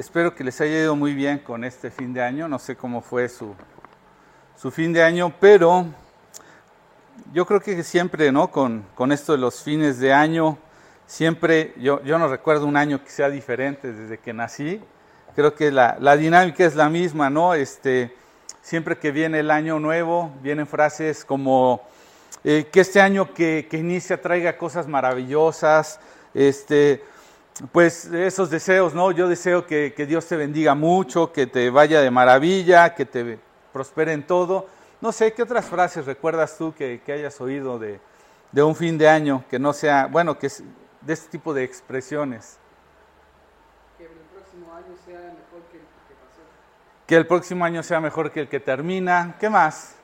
espero que les haya ido muy bien con este fin de año. No sé cómo fue su, su fin de año, pero yo creo que siempre, ¿no? Con, con esto de los fines de año, siempre, yo, yo no recuerdo un año que sea diferente desde que nací. Creo que la, la dinámica es la misma, ¿no? Este, siempre que viene el año nuevo, vienen frases como eh, que este año que, que, inicia traiga cosas maravillosas, este, pues esos deseos, ¿no? Yo deseo que, que, Dios te bendiga mucho, que te vaya de maravilla, que te prospere en todo. No sé, ¿qué otras frases recuerdas tú que, que hayas oído de, de, un fin de año que no sea, bueno, que es de este tipo de expresiones? Que el próximo año sea mejor que el que pasó. Que el próximo año sea mejor que el que termina. ¿Qué más?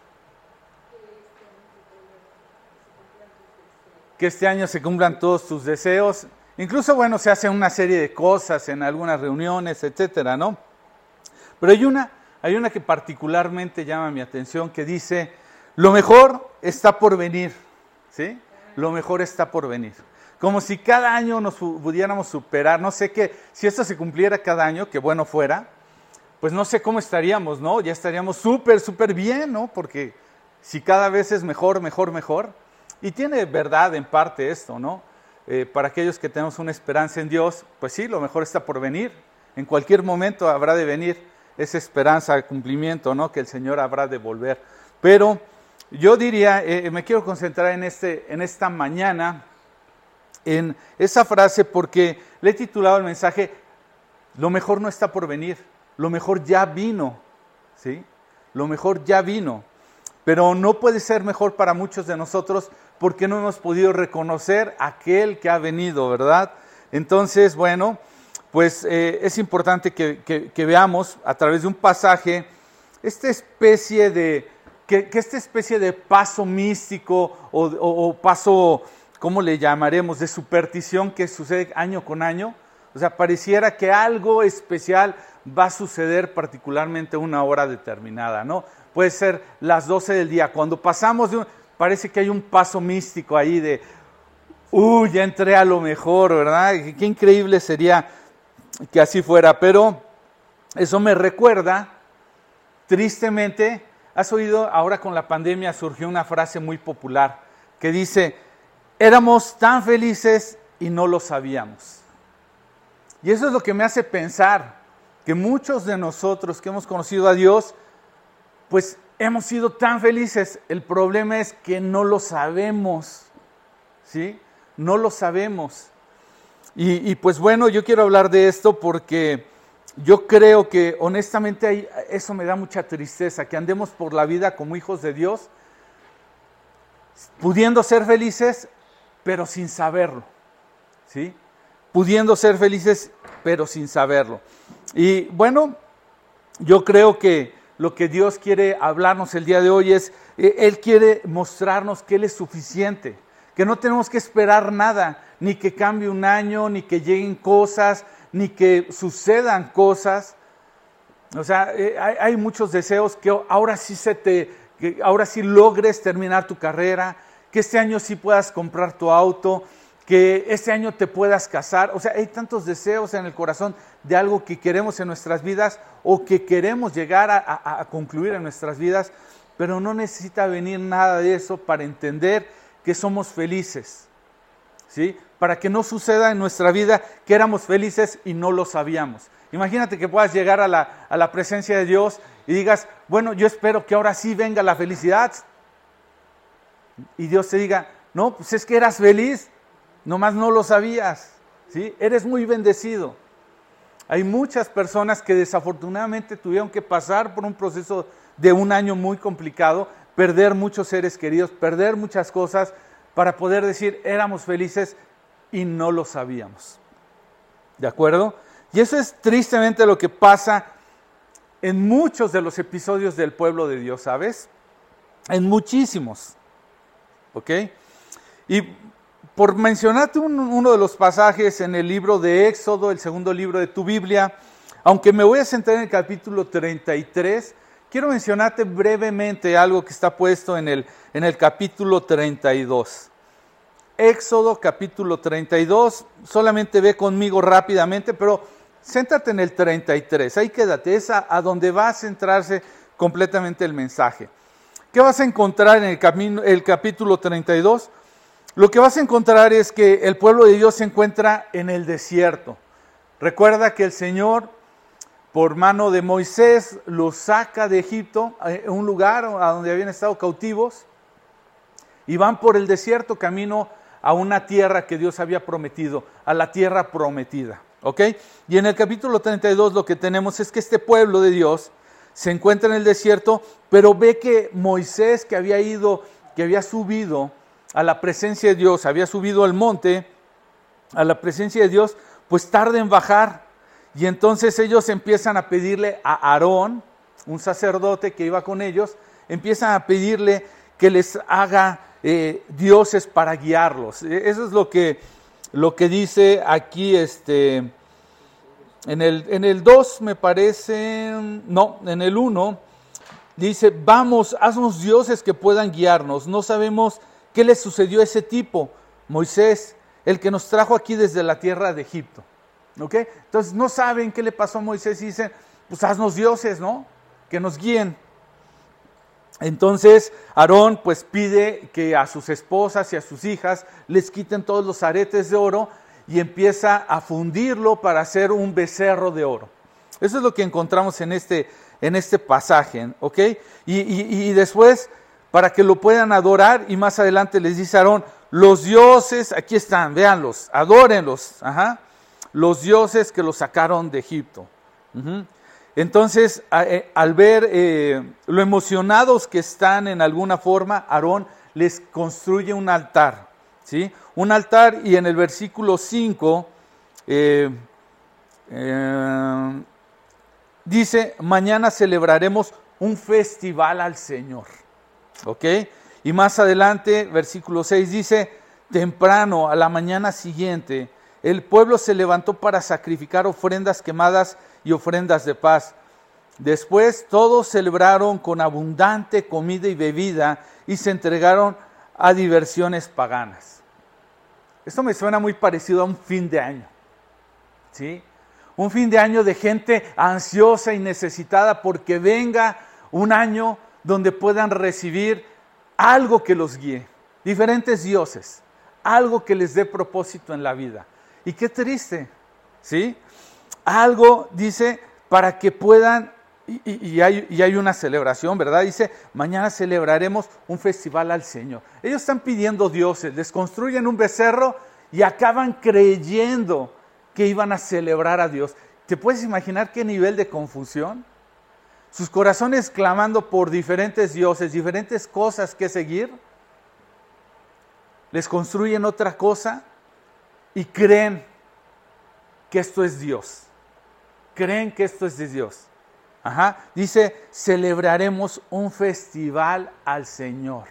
Que este año se cumplan todos tus deseos. Incluso, bueno, se hace una serie de cosas en algunas reuniones, etcétera, ¿no? Pero hay una, hay una que particularmente llama mi atención que dice, lo mejor está por venir, ¿sí? Lo mejor está por venir. Como si cada año nos pudiéramos superar, no sé qué, si esto se cumpliera cada año, que bueno fuera, pues no sé cómo estaríamos, ¿no? Ya estaríamos súper, súper bien, ¿no? Porque si cada vez es mejor, mejor, mejor. Y tiene verdad en parte esto, ¿no? Eh, para aquellos que tenemos una esperanza en Dios, pues sí, lo mejor está por venir. En cualquier momento habrá de venir esa esperanza cumplimiento, ¿no? Que el Señor habrá de volver. Pero yo diría, eh, me quiero concentrar en, este, en esta mañana, en esa frase, porque le he titulado el mensaje, lo mejor no está por venir, lo mejor ya vino, ¿sí? Lo mejor ya vino. Pero no puede ser mejor para muchos de nosotros porque no hemos podido reconocer aquel que ha venido, ¿verdad? Entonces, bueno, pues eh, es importante que, veamos a través de un pasaje esta especie de, que, esta especie de paso místico o, o, o, paso, ¿cómo le llamaremos?, de superstición que sucede año con año. O sea, pareciera que algo especial va a suceder particularmente a una hora determinada, ¿no? Puede ser las 12 del día. Cuando pasamos de un, parece que hay un paso místico ahí de, uy, ya entré a lo mejor, ¿verdad? Qué increíble sería que así fuera, pero eso me recuerda, tristemente, has oído, ahora con la pandemia surgió una frase muy popular que dice, éramos tan felices y no lo sabíamos. Y eso es lo que me hace pensar que muchos de nosotros que hemos conocido a Dios, pues hemos sido tan felices. El problema es que no lo sabemos, ¿sí? No lo sabemos. Y, pues bueno, yo quiero hablar de esto porque yo creo que honestamente eso me da mucha tristeza, que andemos por la vida como hijos de Dios, pudiendo ser felices, pero sin saberlo, ¿sí? Pudiendo ser felices, pero sin saberlo. Y bueno, yo creo que lo que Dios quiere hablarnos el día de hoy es, Él quiere mostrarnos que Él es suficiente, que no tenemos que esperar nada, ni que cambie un año, ni que lleguen cosas, ni que sucedan cosas. O sea, hay, hay muchos deseos que ahora sí se te, que ahora sí logres terminar tu carrera, que este año sí puedas comprar tu auto, que este año te puedas casar. O sea, hay tantos deseos en el corazón de algo que queremos en nuestras vidas o que queremos llegar a, a, concluir en nuestras vidas, pero no necesita venir nada de eso para entender que somos felices. ¿Sí? Para que no suceda en nuestra vida que éramos felices y no lo sabíamos. Imagínate que puedas llegar a la, a la presencia de Dios y digas, bueno, yo espero que ahora sí venga la felicidad. Y Dios te diga, no, pues es que eras feliz, nomás no lo sabías, ¿sí? Eres muy bendecido. Hay muchas personas que desafortunadamente tuvieron que pasar por un proceso de un año muy complicado, perder muchos seres queridos, perder muchas cosas para poder decir éramos felices y no lo sabíamos. ¿De acuerdo? Y eso es tristemente lo que pasa en muchos de los episodios del pueblo de Dios, ¿sabes? En muchísimos. ¿Ok? Y por mencionarte un, uno de los pasajes en el libro de Éxodo, el segundo libro de tu Biblia, aunque me voy a centrar en el capítulo 33, quiero mencionarte brevemente algo que está puesto en el, en el capítulo 32. Éxodo capítulo 32, solamente ve conmigo rápidamente, pero céntrate en el 33, ahí quédate, es a, donde va a centrarse completamente el mensaje. ¿Qué vas a encontrar en el, camino, el capítulo 32? Lo que vas a encontrar es que el pueblo de Dios se encuentra en el desierto. Recuerda que el Señor, por mano de Moisés, los saca de Egipto, a un lugar a donde habían estado cautivos, y van por el desierto camino a una tierra que Dios había prometido, a la tierra prometida. ¿Ok? Y en el capítulo 32 lo que tenemos es que este pueblo de Dios se encuentra en el desierto, pero ve que Moisés, que había ido, que había subido a la presencia de Dios, había subido al monte, a la presencia de Dios, pues tarda en bajar. Y entonces ellos empiezan a pedirle a Aarón, un sacerdote que iba con ellos, empiezan a pedirle que les haga eh, dioses para guiarlos. E, eso es lo que, lo que dice aquí este, en el, en el 2 me parece, no, en el 1 dice, vamos, haznos dioses que puedan guiarnos. No sabemos qué le sucedió a ese tipo, Moisés, el que nos trajo aquí desde la tierra de Egipto. ¿Ok? Entonces no saben qué le pasó a Moisés y dicen, pues haznos dioses, ¿no? Que nos guíen. Entonces Aarón pues pide que a sus esposas y a sus hijas les quiten todos los aretes de oro y empieza a fundirlo para hacer un becerro de oro. Eso es lo que encontramos en este, en este pasaje, ¿ok? Y, después, para que lo puedan adorar, y más adelante les dice Aarón, los dioses, aquí están, véanlos, adórenlos, ajá, los dioses que los sacaron de Egipto. Entonces, eh, al ver eh, lo emocionados que están en alguna forma, Aarón les construye un altar, ¿sí? Un altar y en el versículo 5 eh, dice, mañana celebraremos un festival al Señor, ¿ok? Y más adelante, versículo 6 dice, temprano, a la mañana siguiente, el pueblo se levantó para sacrificar ofrendas quemadas y ofrendas de paz. Después todos celebraron con abundante comida y bebida y se entregaron a diversiones paganas. Esto me suena muy parecido a un fin de año. ¿Sí? Un fin de año de gente ansiosa y necesitada porque venga un año donde puedan recibir algo que los guíe, diferentes dioses, algo que les dé propósito en la vida. Y qué triste, ¿sí? Algo, dice, para que puedan, y, hay, y, hay, una celebración, ¿verdad? Dice, mañana celebraremos un festival al Señor. Ellos están pidiendo dioses, les construyen un becerro y acaban creyendo que iban a celebrar a Dios. ¿Te puedes imaginar qué nivel de confusión? Sus corazones clamando por diferentes dioses, diferentes cosas que seguir. Les construyen otra cosa y creen que esto es Dios. Creen que esto es de Dios. Ajá. Dice, celebraremos un festival al Señor.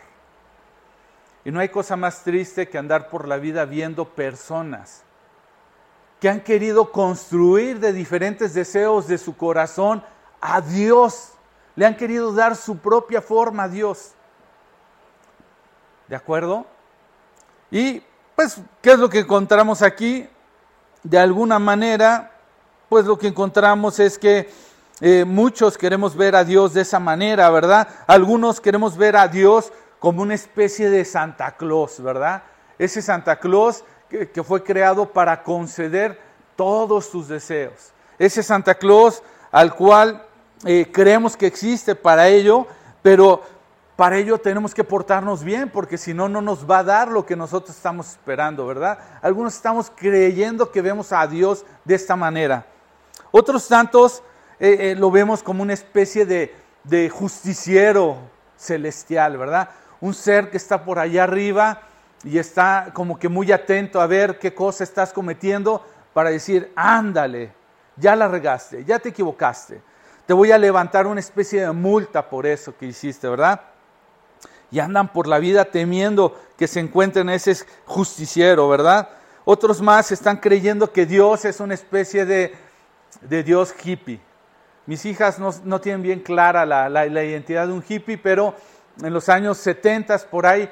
Y no hay cosa más triste que andar por la vida viendo personas que han querido construir de diferentes deseos de su corazón a Dios. Le han querido dar su propia forma a Dios. ¿De acuerdo? Y pues, ¿qué es lo que encontramos aquí? De alguna manera, pues lo que encontramos es que eh, muchos queremos ver a Dios de esa manera, ¿verdad? Algunos queremos ver a Dios como una especie de Santa Claus, ¿verdad? Ese Santa Claus que, fue creado para conceder todos tus deseos. Ese Santa Claus al cual eh, creemos que existe para ello, pero para ello tenemos que portarnos bien, porque si no, no nos va a dar lo que nosotros estamos esperando, ¿verdad? Algunos estamos creyendo que vemos a Dios de esta manera. Otros tantos eh, eh, lo vemos como una especie de, de justiciero celestial, ¿verdad? Un ser que está por allá arriba y está como que muy atento a ver qué cosa estás cometiendo para decir, ándale, ya la regaste, ya te equivocaste. Te voy a levantar una especie de multa por eso que hiciste, ¿verdad? y andan por la vida temiendo que se encuentren ese justiciero, ¿verdad? Otros más están creyendo que Dios es una especie de, Dios hippie. Mis hijas no, tienen bien clara la, identidad de un hippie, pero en los años 70, por ahí,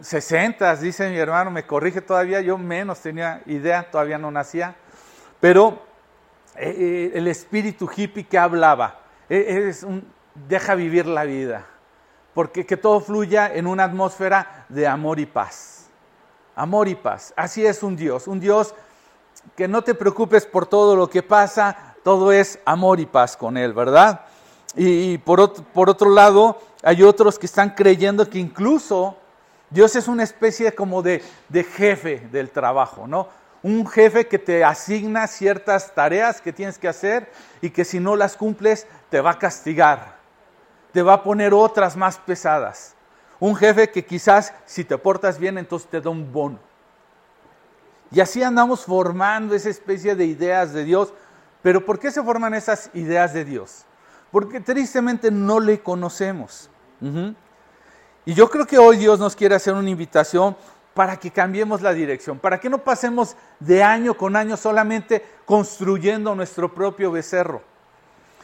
60, dice mi hermano, me corrige todavía, yo menos tenía idea, todavía no nacía, pero eh, el espíritu hippie que hablaba. E, es un, deja vivir la vida, porque que todo fluya en una atmósfera de amor y paz. Amor y paz. Así es un Dios, un Dios que no te preocupes por todo lo que pasa, todo es amor y paz con Él, ¿verdad? Y, por, otro, por otro lado, hay otros que están creyendo que incluso Dios es una especie como de, de jefe del trabajo, ¿no? Un jefe que te asigna ciertas tareas que tienes que hacer y que si no las cumples te va a castigar, te va a poner otras más pesadas. Un jefe que quizás si te portas bien entonces te da un bono. Y así andamos formando esa especie de ideas de Dios. Pero ¿por qué se forman esas ideas de Dios? Porque tristemente no le conocemos. Y yo creo que hoy Dios nos quiere hacer una invitación para que cambiemos la dirección, para que no pasemos de año con año solamente construyendo nuestro propio becerro,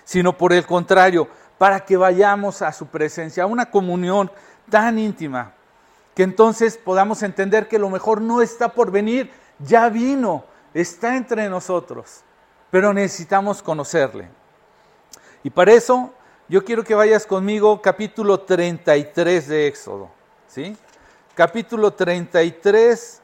sino por el contrario, para que vayamos a su presencia, a una comunión tan íntima, que entonces podamos entender que lo mejor no está por venir, ya vino, está entre nosotros, pero necesitamos conocerle. Y para eso yo quiero que vayas conmigo capítulo 33 de Éxodo, ¿sí? Capítulo 33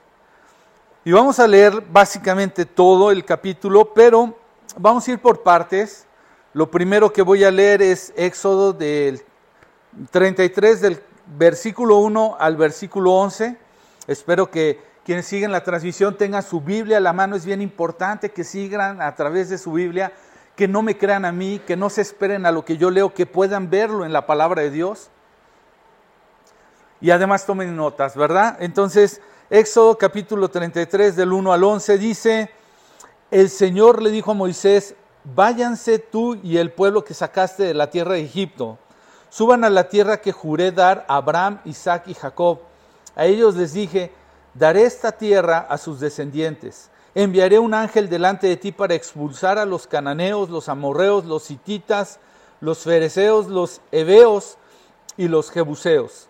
y vamos a leer básicamente todo el capítulo, pero vamos a ir por partes. Lo primero que voy a leer es Éxodo del 33 del versículo 1 al versículo 11. Espero que quienes siguen la transmisión tengan su Biblia a la mano. Es bien importante que sigan a través de su Biblia, que no me crean a mí, que no se esperen a lo que yo leo, que puedan verlo en la palabra de Dios. Y además tomen notas, ¿verdad? Entonces, Éxodo capítulo 33 del 1 al 11 dice, el Señor le dijo a Moisés, váyanse tú y el pueblo que sacaste de la tierra de Egipto, suban a la tierra que juré dar a Abraham, Isaac y Jacob. A ellos les dije, daré esta tierra a sus descendientes. Enviaré un ángel delante de ti para expulsar a los cananeos, los amorreos, los hititas, los fereceos, los heveos y los jebuseos.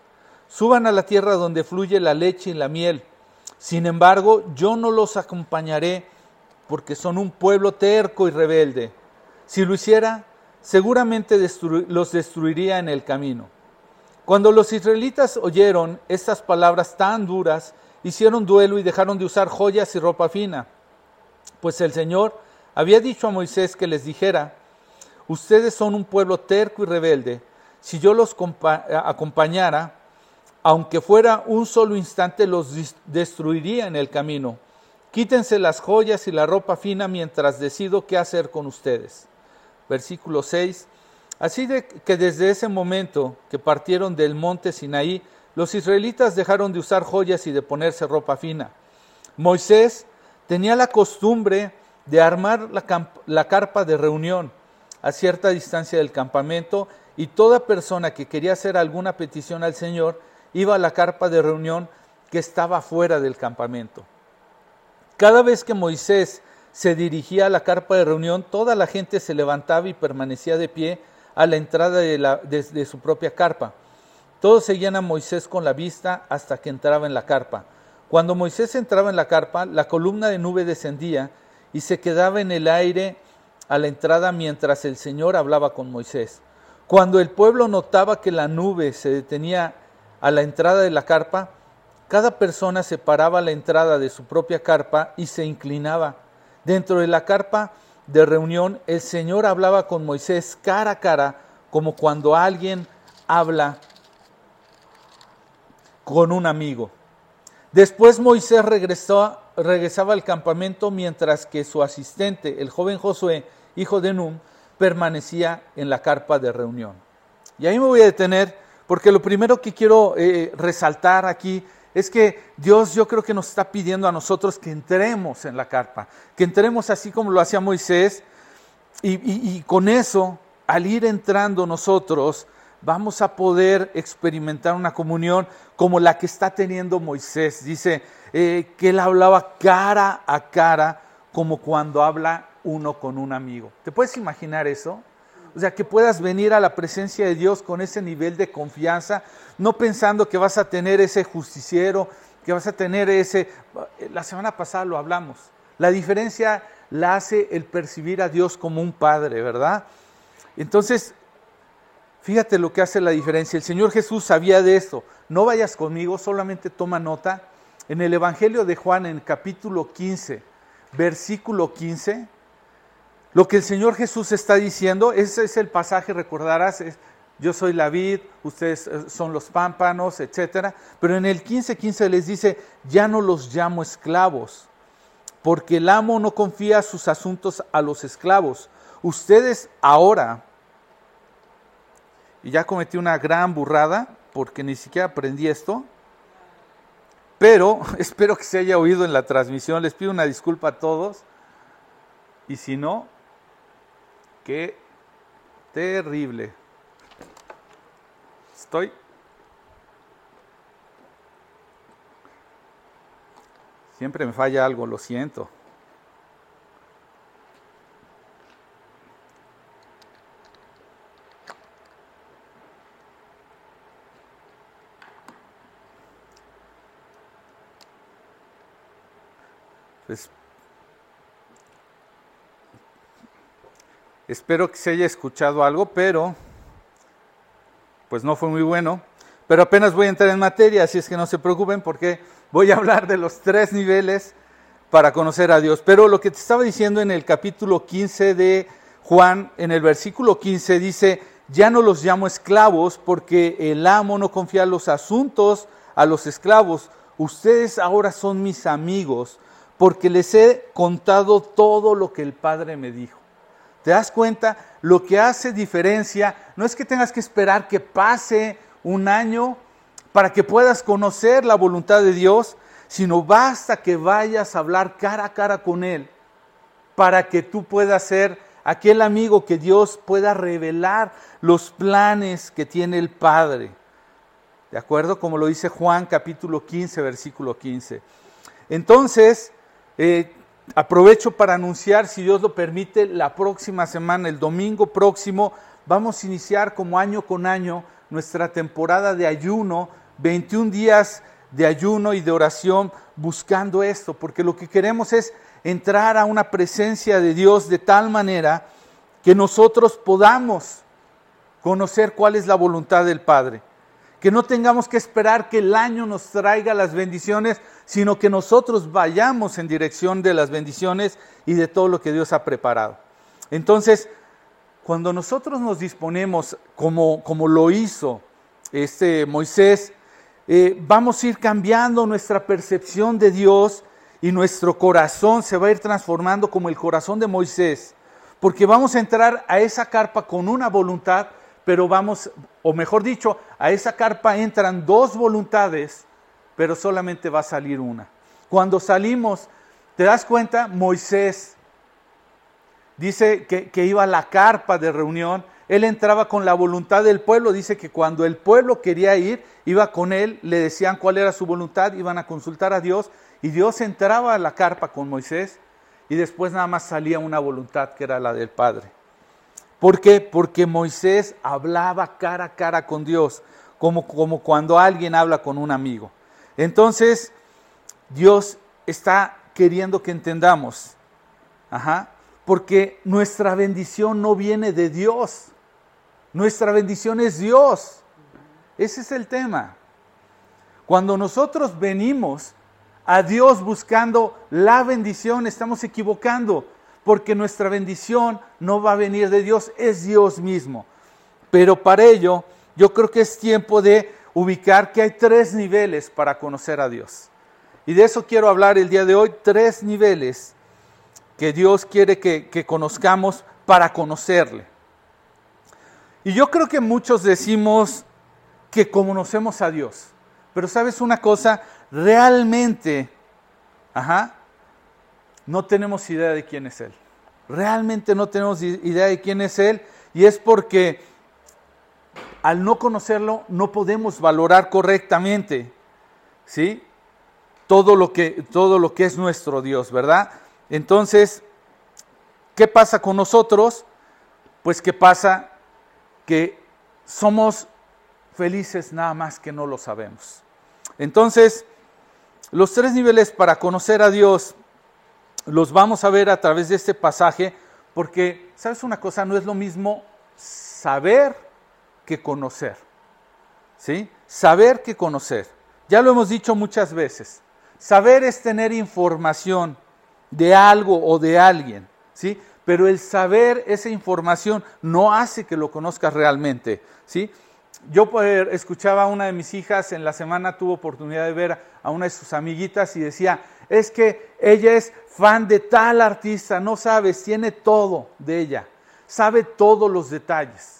Suban a la tierra donde fluye la leche y la miel. Sin embargo, yo no los acompañaré porque son un pueblo terco y rebelde. Si lo hiciera, seguramente los destruiría en el camino. Cuando los israelitas oyeron estas palabras tan duras, hicieron duelo y dejaron de usar joyas y ropa fina. Pues el Señor había dicho a Moisés que les dijera, ustedes son un pueblo terco y rebelde, si yo los acompañara, aunque fuera un solo instante, los destruiría en el camino. Quítense las joyas y la ropa fina mientras decido qué hacer con ustedes. Versículo 6. Así de que desde ese momento que partieron del monte Sinaí, los israelitas dejaron de usar joyas y de ponerse ropa fina. Moisés tenía la costumbre de armar la, carpa de reunión a cierta distancia del campamento y toda persona que quería hacer alguna petición al Señor iba a la carpa de reunión que estaba fuera del campamento. Cada vez que Moisés se dirigía a la carpa de reunión, toda la gente se levantaba y permanecía de pie a la entrada de su propia carpa. Todos seguían a Moisés con la vista hasta que entraba en la carpa. Cuando Moisés entraba en la carpa, la columna de nube descendía y se quedaba en el aire a la entrada mientras el Señor hablaba con Moisés. Cuando el pueblo notaba que la nube se detenía a la entrada de la carpa, cada persona separaba la entrada de su propia carpa y se inclinaba. Dentro de la carpa de reunión, el Señor hablaba con Moisés cara a cara, como cuando alguien habla con un amigo. Después Moisés regresó, regresaba al campamento mientras que su asistente, el joven Josué, hijo de Num, permanecía en la carpa de reunión. Y ahí me voy a detener porque lo primero que quiero eh, resaltar aquí es que Dios yo creo que nos está pidiendo a nosotros que entremos en la carpa, que entremos así como lo hacía Moisés y, con eso, al ir entrando nosotros, vamos a poder experimentar una comunión como la que está teniendo Moisés. Dice eh, que él hablaba cara a cara como cuando habla uno con un amigo. ¿Te puedes imaginar eso? O sea, que puedas venir a la presencia de Dios con ese nivel de confianza, no pensando que vas a tener ese justiciero, que vas a tener ese... La semana pasada lo hablamos. La diferencia la hace el percibir a Dios como un padre, ¿verdad? Entonces, fíjate lo que hace la diferencia. El Señor Jesús sabía de esto. No vayas conmigo, solamente toma nota. En el Evangelio de Juan, en capítulo 15, versículo 15, lo que el Señor Jesús está diciendo, ese es el pasaje, recordarás, yo soy la vid, ustedes eh, son los pámpanos, etc. Pero en el 15:15 15 les dice, ya no los llamo esclavos, porque el amo no confía sus asuntos a los esclavos. Ustedes ahora, y ya cometí una gran burrada, porque ni siquiera aprendí esto, pero espero que se haya oído en la transmisión, les pido una disculpa a todos, y si no, qué terrible. Estoy. Siempre me falla algo, lo siento. Pues, espero que se haya escuchado algo, pero pues no fue muy bueno, pero apenas voy a entrar en materia, así es que no se preocupen porque voy a hablar de los tres niveles para conocer a Dios. Pero lo que te estaba diciendo en el capítulo 15 de Juan, en el versículo 15 dice, ya no los llamo esclavos porque el amo no confía los asuntos a los esclavos. Ustedes ahora son mis amigos porque les he contado todo lo que el Padre me dijo. ¿Te das cuenta? Lo que hace diferencia no es que tengas que esperar que pase un año para que puedas conocer la voluntad de Dios, sino basta que vayas a hablar cara a cara con Él para que tú puedas ser aquel amigo que Dios pueda revelar los planes que tiene el Padre. ¿De acuerdo? Como lo dice Juan capítulo 15, versículo 15. Entonces, eh, Aprovecho para anunciar, si Dios lo permite, la próxima semana, el domingo próximo, vamos a iniciar como año con año nuestra temporada de ayuno, 21 días de ayuno y de oración buscando esto, porque lo que queremos es entrar a una presencia de Dios de tal manera que nosotros podamos conocer cuál es la voluntad del Padre que no tengamos que esperar que el año nos traiga las bendiciones, sino que nosotros vayamos en dirección de las bendiciones y de todo lo que Dios ha preparado. Entonces, cuando nosotros nos disponemos, como, como lo hizo este Moisés, eh, vamos a ir cambiando nuestra percepción de Dios y nuestro corazón se va a ir transformando como el corazón de Moisés, porque vamos a entrar a esa carpa con una voluntad, pero vamos, o mejor dicho, a esa carpa entran dos voluntades, pero solamente va a salir una. Cuando salimos, ¿te das cuenta? Moisés dice que, que, iba a la carpa de reunión, él entraba con la voluntad del pueblo, dice que cuando el pueblo quería ir, iba con él, le decían cuál era su voluntad, iban a consultar a Dios, y Dios entraba a la carpa con Moisés, y después nada más salía una voluntad que era la del Padre. ¿Por qué? Porque Moisés hablaba cara a cara con Dios, como, como cuando alguien habla con un amigo. Entonces, Dios está queriendo que entendamos, porque nuestra bendición no viene de Dios, nuestra bendición es Dios. Ese es el tema. Cuando nosotros venimos a Dios buscando la bendición, estamos equivocando porque nuestra bendición no va a venir de Dios, es Dios mismo. Pero para ello, yo creo que es tiempo de ubicar que hay tres niveles para conocer a Dios. Y de eso quiero hablar el día de hoy, tres niveles que Dios quiere que, que conozcamos para conocerle. Y yo creo que muchos decimos que conocemos a Dios. Pero sabes una cosa, realmente, ajá, no tenemos idea de quién es Él. Realmente no tenemos idea de quién es Él y es porque al no conocerlo no podemos valorar correctamente, ¿sí? Todo lo que, todo lo que es nuestro Dios, ¿verdad? Entonces, ¿qué pasa con nosotros? Pues que pasa que somos felices nada más que no lo sabemos. Entonces, los tres niveles para conocer a Dios los vamos a ver a través de este pasaje, porque, ¿sabes una cosa? No es lo mismo saber que conocer. ¿Sí? Saber que conocer. Ya lo hemos dicho muchas veces. Saber es tener información de algo o de alguien, ¿sí? Pero el saber esa información no hace que lo conozcas realmente, ¿sí? Yo pues, escuchaba a una de mis hijas en la semana, tuve oportunidad de ver a una de sus amiguitas y decía, es que ella es fan de tal artista, no sabes, tiene todo de ella, sabe todos los detalles.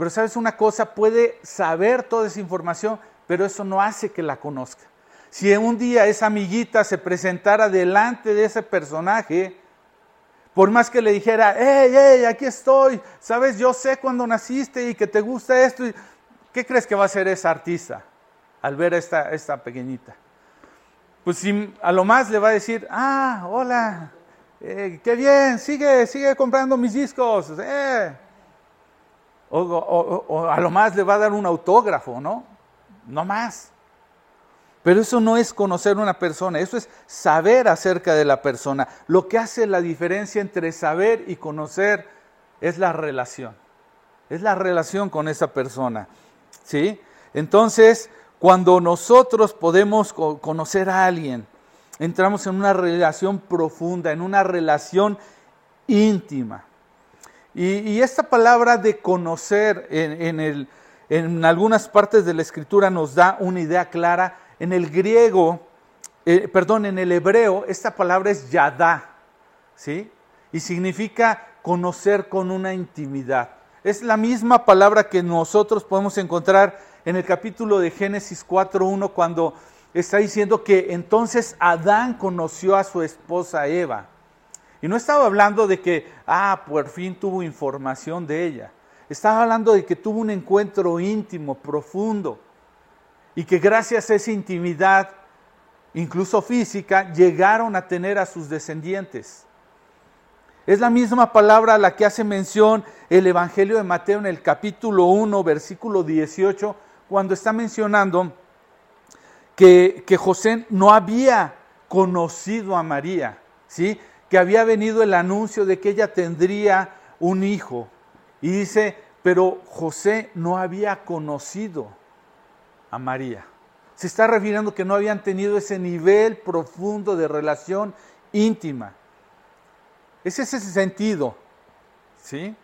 Pero sabes una cosa, puede saber toda esa información, pero eso no hace que la conozca. Si un día esa amiguita se presentara delante de ese personaje, por más que le dijera, hey, hey, aquí estoy, sabes, yo sé cuándo naciste y que te gusta esto, ¿qué crees que va a hacer esa artista al ver a esta, esta pequeñita? Pues si, a lo más le va a decir, ah, hola, eh, qué bien, sigue, sigue comprando mis discos, eh. O a lo más le va a dar un autógrafo, ¿no? No más. Pero eso no es conocer una persona, eso es saber acerca de la persona. Lo que hace la diferencia entre saber y conocer es la relación. Es la relación con esa persona. ¿Sí? Entonces, cuando nosotros podemos conocer a alguien, entramos en una relación profunda, en una relación íntima. Y, esta palabra de conocer en, en algunas partes de la escritura nos da una idea clara en el griego, eh, perdón, en el hebreo, esta palabra es yadá, ¿sí? Y significa conocer con una intimidad. Es la misma palabra que nosotros podemos encontrar en el capítulo de Génesis 4.1 cuando está diciendo que entonces Adán conoció a su esposa Eva. Y no estaba hablando de que, ah, por fin tuvo información de ella. Estaba hablando de que tuvo un encuentro íntimo, profundo y que gracias a esa intimidad, incluso física, llegaron a tener a sus descendientes. Es la misma palabra a la que hace mención el Evangelio de Mateo en el capítulo 1, versículo 18, cuando está mencionando que, que José no había conocido a María, ¿sí? Que había venido el anuncio de que ella tendría un hijo. Y dice, pero José no había conocido a María. Se está refiriendo que no habían tenido ese nivel profundo de relación íntima. Es ese sentido. ¿Sí?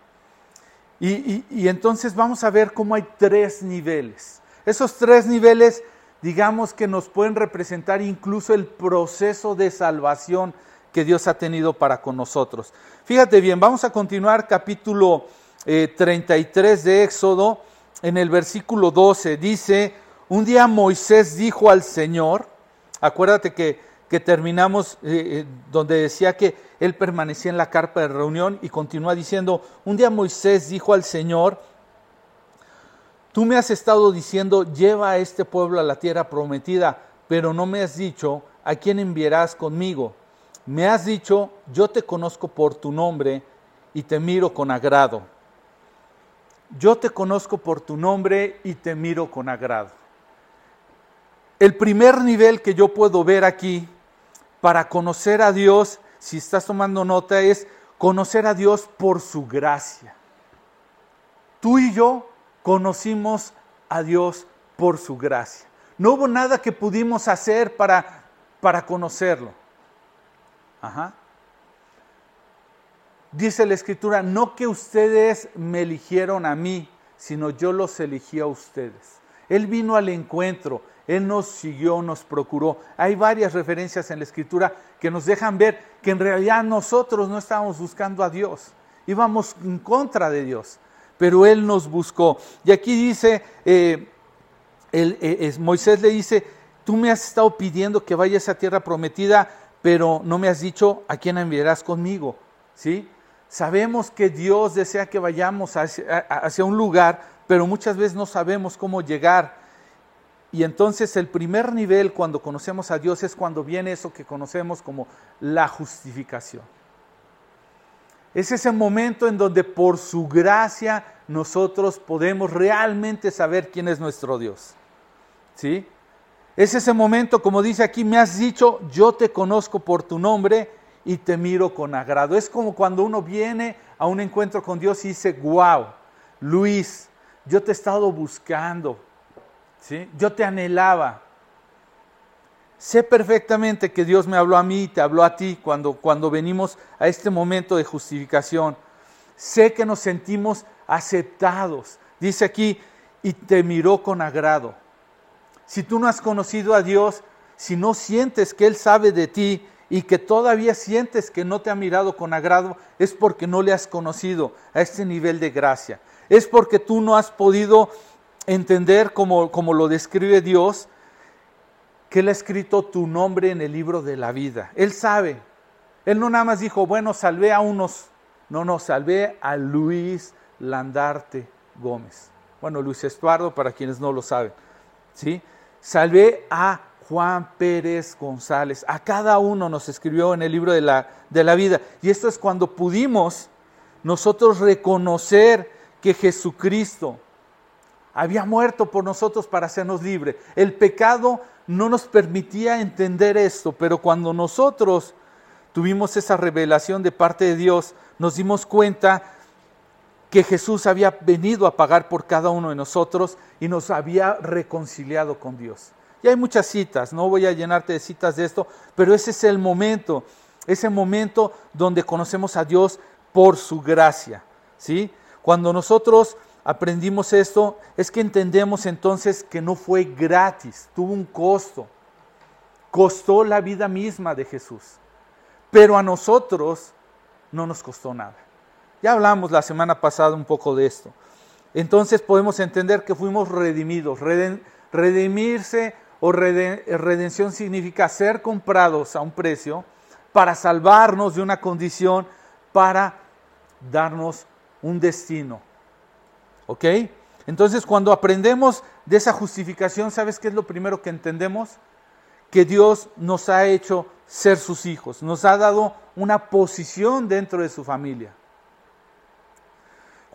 Y, y, entonces vamos a ver cómo hay tres niveles. Esos tres niveles, digamos que nos pueden representar incluso el proceso de salvación que Dios ha tenido para con nosotros. Fíjate bien, vamos a continuar capítulo 33 eh, de Éxodo, en el versículo 12, dice, un día Moisés dijo al Señor, acuérdate que, terminamos eh, eh, donde decía que él permanecía en la carpa de reunión y continúa diciendo, un día Moisés dijo al Señor, tú me has estado diciendo, lleva a este pueblo a la tierra prometida, pero no me has dicho a quién enviarás conmigo. Me has dicho, yo te conozco por tu nombre y te miro con agrado. Yo te conozco por tu nombre y te miro con agrado. El primer nivel que yo puedo ver aquí para conocer a Dios, si estás tomando nota, es conocer a Dios por su gracia. Tú y yo conocimos a Dios por su gracia. No hubo nada que pudimos hacer para, para conocerlo. Dice la escritura, no que ustedes me eligieron a mí, sino yo los elegí a ustedes. Él vino al encuentro, él nos siguió, nos procuró. Hay varias referencias en la escritura que nos dejan ver que en realidad nosotros no estábamos buscando a Dios, íbamos en contra de Dios, pero Él nos buscó. Y aquí dice, eh, eh, Moisés le dice, tú me has estado pidiendo que vaya a esa tierra prometida, pero no me has dicho a quién enviarás conmigo. ¿Sí? Sabemos que Dios desea que vayamos hacia un lugar, pero muchas veces no sabemos cómo llegar. Y entonces el primer nivel cuando conocemos a Dios es cuando viene eso que conocemos como la justificación. Es ese momento en donde por su gracia nosotros podemos realmente saber quién es nuestro Dios. ¿Sí? Es ese momento, como dice aquí, me has dicho, yo te conozco por tu nombre y te miro con agrado. Es como cuando uno viene a un encuentro con Dios y dice, wow, Luis, yo te he estado buscando, ¿sí? yo te anhelaba. Sé perfectamente que Dios me habló a mí y te habló a ti cuando, cuando venimos a este momento de justificación. Sé que nos sentimos aceptados. Dice aquí, y te miró con agrado. Si tú no has conocido a Dios, si no sientes que Él sabe de ti y que todavía sientes que no te ha mirado con agrado, es porque no le has conocido a este nivel de gracia. Es porque tú no has podido entender como, lo describe Dios, que Él ha escrito tu nombre en el libro de la vida. Él sabe. Él no nada más dijo, bueno, salvé a unos. No, no, salvé a Luis Landarte Gómez. Bueno, Luis Estuardo, para quienes no lo saben. ¿sí? Salvé a Juan Pérez González. A cada uno nos escribió en el libro de la, de la vida. Y esto es cuando pudimos nosotros reconocer que Jesucristo había muerto por nosotros para hacernos libres. El pecado no nos permitía entender esto, pero cuando nosotros tuvimos esa revelación de parte de Dios, nos dimos cuenta que Jesús había venido a pagar por cada uno de nosotros y nos había reconciliado con Dios. Y hay muchas citas, no voy a llenarte de citas de esto, pero ese es el momento, ese momento donde conocemos a Dios por su gracia, ¿sí? Cuando nosotros aprendimos esto, es que entendemos entonces que no fue gratis, tuvo un costo, costó la vida misma de Jesús, pero a nosotros no nos costó nada. Ya hablamos la semana pasada un poco de esto. Entonces podemos entender que fuimos redimidos. Redimirse o redención significa ser comprados a un precio para salvarnos de una condición, para darnos un destino. ¿Ok? Entonces cuando aprendemos de esa justificación, ¿sabes qué es lo primero que entendemos? Que Dios nos ha hecho ser sus hijos, nos ha dado una posición dentro de su familia.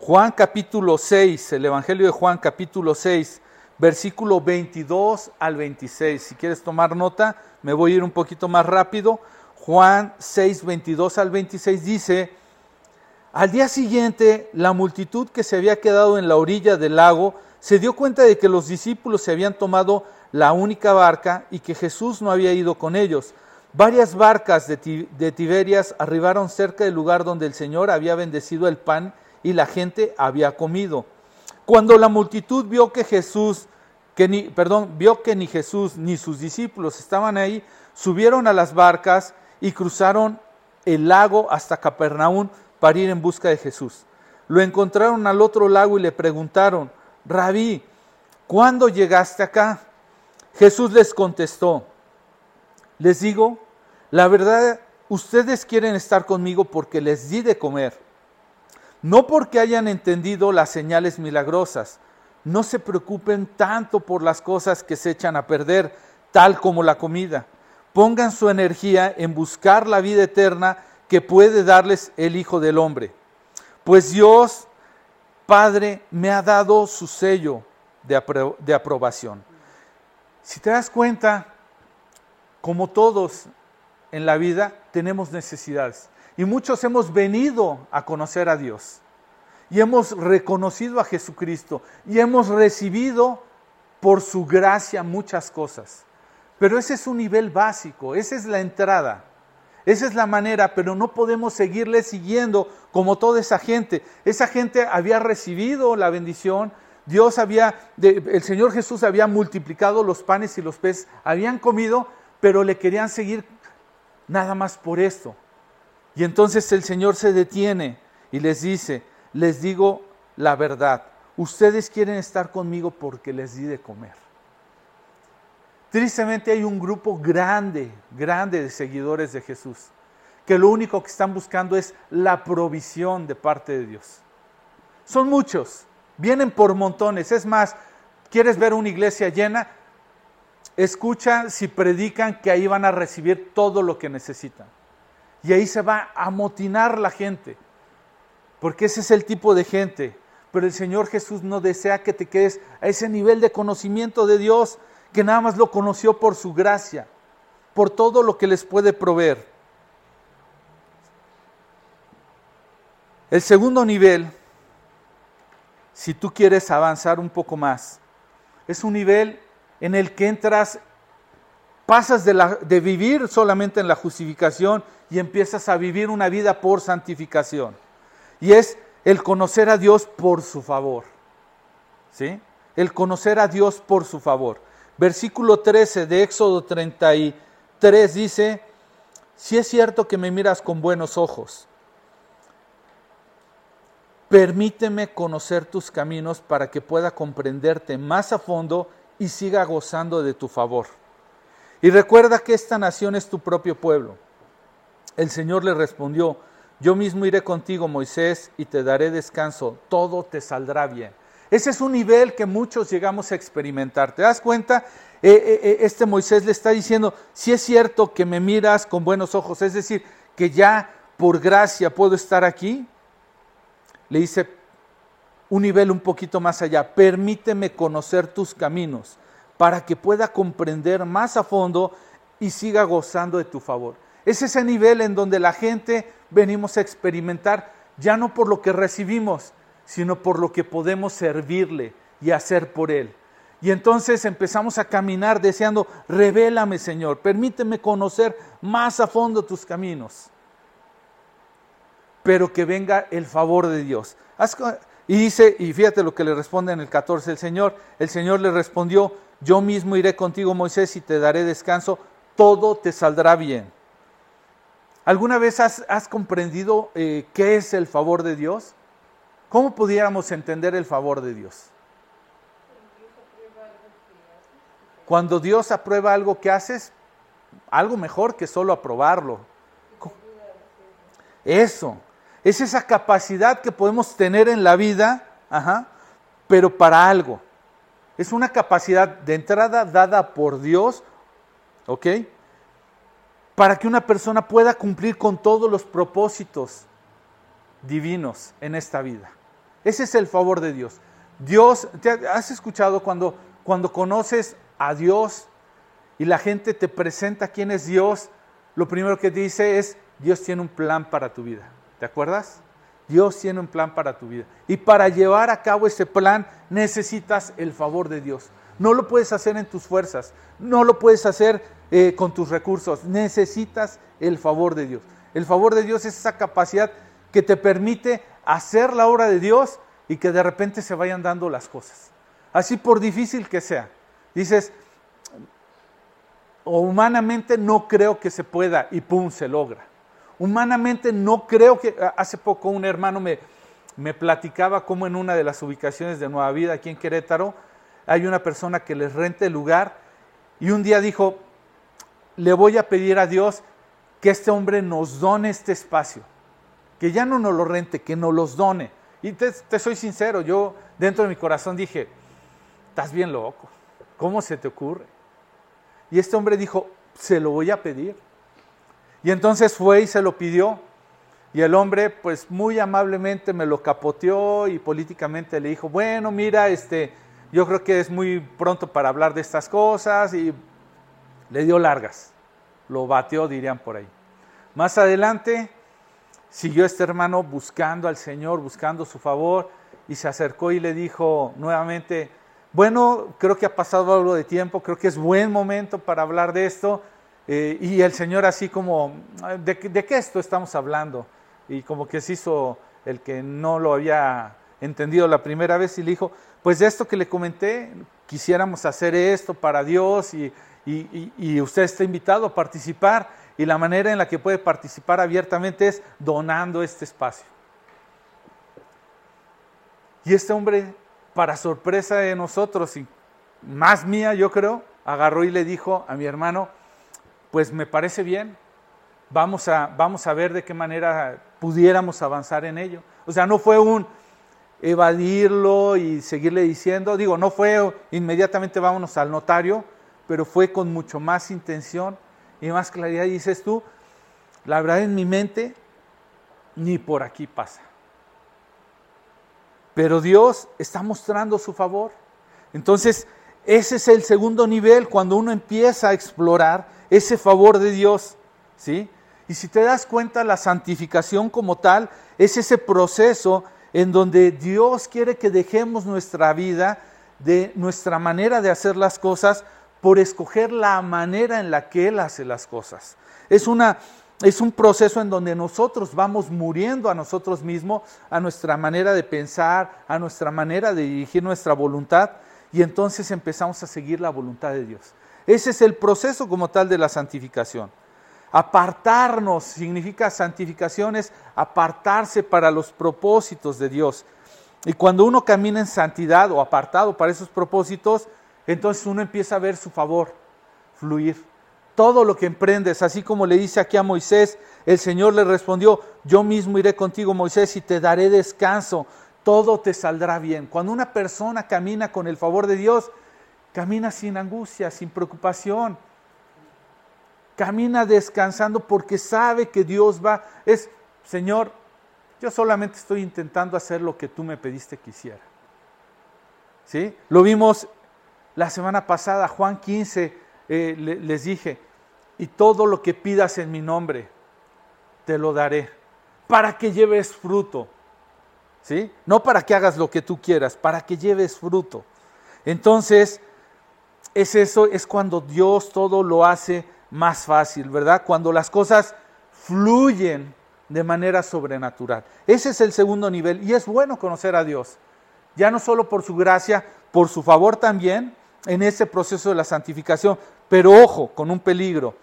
Juan capítulo 6, el Evangelio de Juan capítulo 6, versículo 22 al 26. Si quieres tomar nota, me voy a ir un poquito más rápido. Juan 6, 22 al 26 dice, al día siguiente la multitud que se había quedado en la orilla del lago se dio cuenta de que los discípulos se habían tomado la única barca y que Jesús no había ido con ellos. Varias barcas de, de Tiberias arribaron cerca del lugar donde el Señor había bendecido el pan y la gente había comido. Cuando la multitud vio que Jesús, que ni, perdón, vio que ni Jesús ni sus discípulos estaban ahí, subieron a las barcas y cruzaron el lago hasta Capernaum para ir en busca de Jesús. Lo encontraron al otro lago y le preguntaron, Rabí, ¿cuándo llegaste acá? Jesús les contestó, les digo, la verdad, ustedes quieren estar conmigo porque les di de comer no porque hayan entendido las señales milagrosas. No se preocupen tanto por las cosas que se echan a perder, tal como la comida. Pongan su energía en buscar la vida eterna que puede darles el Hijo del Hombre. Pues Dios, Padre, me ha dado su sello de, aprobación. Si te das cuenta, como todos en la vida, tenemos necesidades. Y muchos hemos venido a conocer a Dios. Y hemos reconocido a Jesucristo. Y hemos recibido por su gracia muchas cosas. Pero ese es un nivel básico, esa es la entrada. Esa es la manera, pero no podemos seguirle siguiendo como toda esa gente. Esa gente había recibido la bendición, Dios había, el Señor Jesús había multiplicado los panes y los peces, habían comido, pero le querían seguir nada más por esto. Y entonces el Señor se detiene y les dice, les digo la verdad, ustedes quieren estar conmigo porque les di de comer. Tristemente hay un grupo grande, grande de seguidores de Jesús, que lo único que están buscando es la provisión de parte de Dios. Son muchos, vienen por montones. Es más, ¿quieres ver una iglesia llena? Escucha si predican que ahí van a recibir todo lo que necesitan. Y ahí se va a amotinar la gente, porque ese es el tipo de gente. Pero el Señor Jesús no desea que te quedes a ese nivel de conocimiento de Dios, que nada más lo conoció por su gracia, por todo lo que les puede proveer. El segundo nivel, si tú quieres avanzar un poco más, es un nivel en el que entras, pasas de, vivir solamente en la justificación y empiezas a vivir una vida por santificación. Y es el conocer a Dios por su favor. ¿Sí? El conocer a Dios por su favor. Versículo 13 de Éxodo 33 dice, si es cierto que me miras con buenos ojos, permíteme conocer tus caminos para que pueda comprenderte más a fondo y siga gozando de tu favor. Y recuerda que esta nación es tu propio pueblo. El Señor le respondió, yo mismo iré contigo, Moisés, y te daré descanso, todo te saldrá bien. Ese es un nivel que muchos llegamos a experimentar. ¿Te das cuenta? Eh, eh, eh, este Moisés le está diciendo, si es cierto que me miras con buenos ojos, es decir, que ya por gracia puedo estar aquí, le dice un nivel un poquito más allá, permíteme conocer tus caminos para que pueda comprender más a fondo y siga gozando de tu favor. Es ese nivel en donde la gente venimos a experimentar, ya no por lo que recibimos, sino por lo que podemos servirle y hacer por Él. Y entonces empezamos a caminar deseando, revélame Señor, permíteme conocer más a fondo tus caminos, pero que venga el favor de Dios. Y dice, y fíjate lo que le responde en el 14 el Señor, el Señor le respondió, yo mismo iré contigo Moisés y te daré descanso, todo te saldrá bien. ¿Alguna vez has, comprendido eh, qué es el favor de Dios? ¿Cómo pudiéramos entender el favor de Dios? Cuando Dios aprueba algo que haces, algo mejor que solo aprobarlo. Eso, es esa capacidad que podemos tener en la vida, pero para algo. Es una capacidad de entrada dada por Dios, ¿ok? Para que una persona pueda cumplir con todos los propósitos divinos en esta vida. Ese es el favor de Dios. Dios, ¿te has escuchado cuando, cuando conoces a Dios y la gente te presenta quién es Dios? Lo primero que dice es, Dios tiene un plan para tu vida. ¿Te acuerdas? Dios tiene un plan para tu vida. Y para llevar a cabo ese plan necesitas el favor de Dios. No lo puedes hacer en tus fuerzas, no lo puedes hacer eh, con tus recursos, necesitas el favor de Dios. El favor de Dios es esa capacidad que te permite hacer la obra de Dios y que de repente se vayan dando las cosas. Así por difícil que sea. Dices, humanamente no creo que se pueda y pum, se logra. Humanamente no creo que... Hace poco un hermano me, me platicaba cómo en una de las ubicaciones de Nueva Vida aquí en Querétaro hay una persona que les rente el lugar y un día dijo, le voy a pedir a Dios que este hombre nos done este espacio que ya no nos lo rente, que nos los done. Y te, soy sincero, yo dentro de mi corazón dije, estás bien loco, ¿cómo se te ocurre? Y este hombre dijo, se lo voy a pedir. Y entonces fue y se lo pidió. Y el hombre, pues muy amablemente me lo capoteó y políticamente le dijo, bueno, mira, este, yo creo que es muy pronto para hablar de estas cosas y le dio largas. Lo bateó, dirían por ahí. Más adelante siguió este hermano buscando al Señor, buscando su favor, y se acercó y le dijo nuevamente, bueno, creo que ha pasado algo de tiempo, creo que es buen momento para hablar de esto. Eh, y el Señor así como, ¿de, ¿de, qué esto estamos hablando? Y como que se hizo el que no lo había entendido la primera vez y le dijo, pues de esto que le comenté, quisiéramos hacer esto para Dios y, y usted está invitado a participar y la manera en la que puede participar abiertamente es donando este espacio. Y este hombre, para sorpresa de nosotros y más mía yo creo, agarró y le dijo a mi hermano, pues me parece bien, vamos a, vamos a ver de qué manera pudiéramos avanzar en ello. O sea, no fue un evadirlo y seguirle diciendo, digo, no fue inmediatamente vámonos al notario, pero fue con mucho más intención y más claridad. dices tú, la verdad en mi mente, ni por aquí pasa. Pero Dios está mostrando su favor. Entonces, ese es el segundo nivel cuando uno empieza a explorar ese favor de Dios, ¿sí? Y si te das cuenta, la santificación como tal es ese proceso en donde Dios quiere que dejemos nuestra vida de nuestra manera de hacer las cosas por escoger la manera en la que Él hace las cosas. Es, una, es un proceso en donde nosotros vamos muriendo a nosotros mismos, a nuestra manera de pensar, a nuestra manera de dirigir nuestra voluntad, y entonces empezamos a seguir la voluntad de Dios. Ese es el proceso como tal de la santificación. Apartarnos significa santificación es apartarse para los propósitos de Dios. Y cuando uno camina en santidad o apartado para esos propósitos, entonces uno empieza a ver su favor fluir. Todo lo que emprendes, así como le dice aquí a Moisés, el Señor le respondió, yo mismo iré contigo, Moisés, y te daré descanso, todo te saldrá bien. Cuando una persona camina con el favor de Dios, camina sin angustia, sin preocupación, camina descansando porque sabe que Dios va, es, Señor, yo solamente estoy intentando hacer lo que tú me pediste que hiciera. ¿Sí? Lo vimos la semana pasada, Juan 15, eh, les dije, y todo lo que pidas en mi nombre, te lo daré, para que lleves fruto. ¿Sí? No para que hagas lo que tú quieras, para que lleves fruto. Entonces, es eso, es cuando Dios todo lo hace más fácil, ¿verdad? Cuando las cosas fluyen de manera sobrenatural. Ese es el segundo nivel y es bueno conocer a Dios. Ya no solo por su gracia, por su favor también, en ese proceso de la santificación. Pero ojo, con un peligro.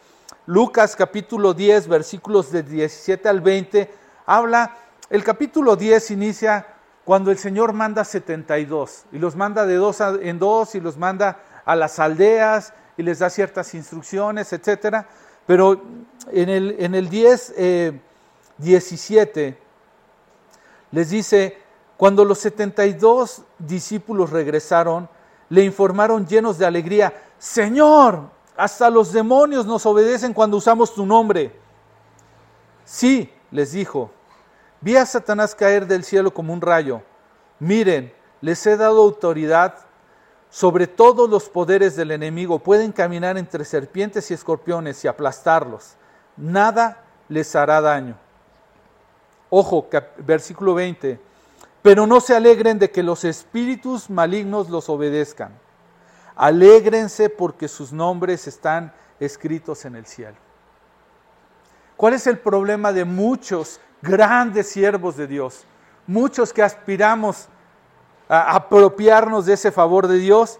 Lucas capítulo 10, versículos de 17 al 20, habla, el capítulo 10 inicia cuando el Señor manda 72 y los manda de dos en dos y los manda a las aldeas y les da ciertas instrucciones, etcétera. Pero en el, en el 10, 17 eh, les dice, cuando los 72 discípulos regresaron, le informaron llenos de alegría, Señor, hasta los demonios nos obedecen cuando usamos tu nombre. Sí, les dijo, vi a Satanás caer del cielo como un rayo. Miren, les he dado autoridad sobre todos los poderes del enemigo. Pueden caminar entre serpientes y escorpiones y aplastarlos. Nada les hará daño. Ojo, versículo 20 pero no se alegren de que los espíritus malignos los obedezcan. Alégrense porque sus nombres están escritos en el cielo. ¿Cuál es el problema de muchos grandes siervos de Dios? Muchos que aspiramos a apropiarnos de ese favor de Dios,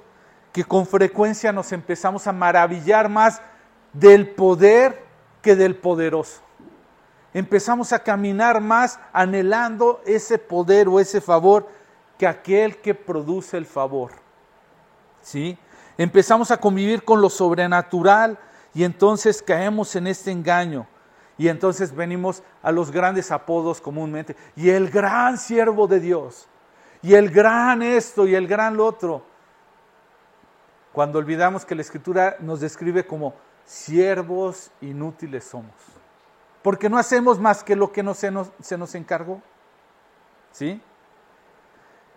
que con frecuencia nos empezamos a maravillar más del poder que del poderoso empezamos a caminar más anhelando ese poder o ese favor que aquel que produce el favor. ¿Sí? Empezamos a convivir con lo sobrenatural y entonces caemos en este engaño. Y entonces venimos a los grandes apodos comúnmente. Y el gran siervo de Dios. Y el gran esto y el gran lo otro. Cuando olvidamos que la escritura nos describe como siervos inútiles somos porque no hacemos más que lo que no se, nos, se nos encargó. ¿Sí?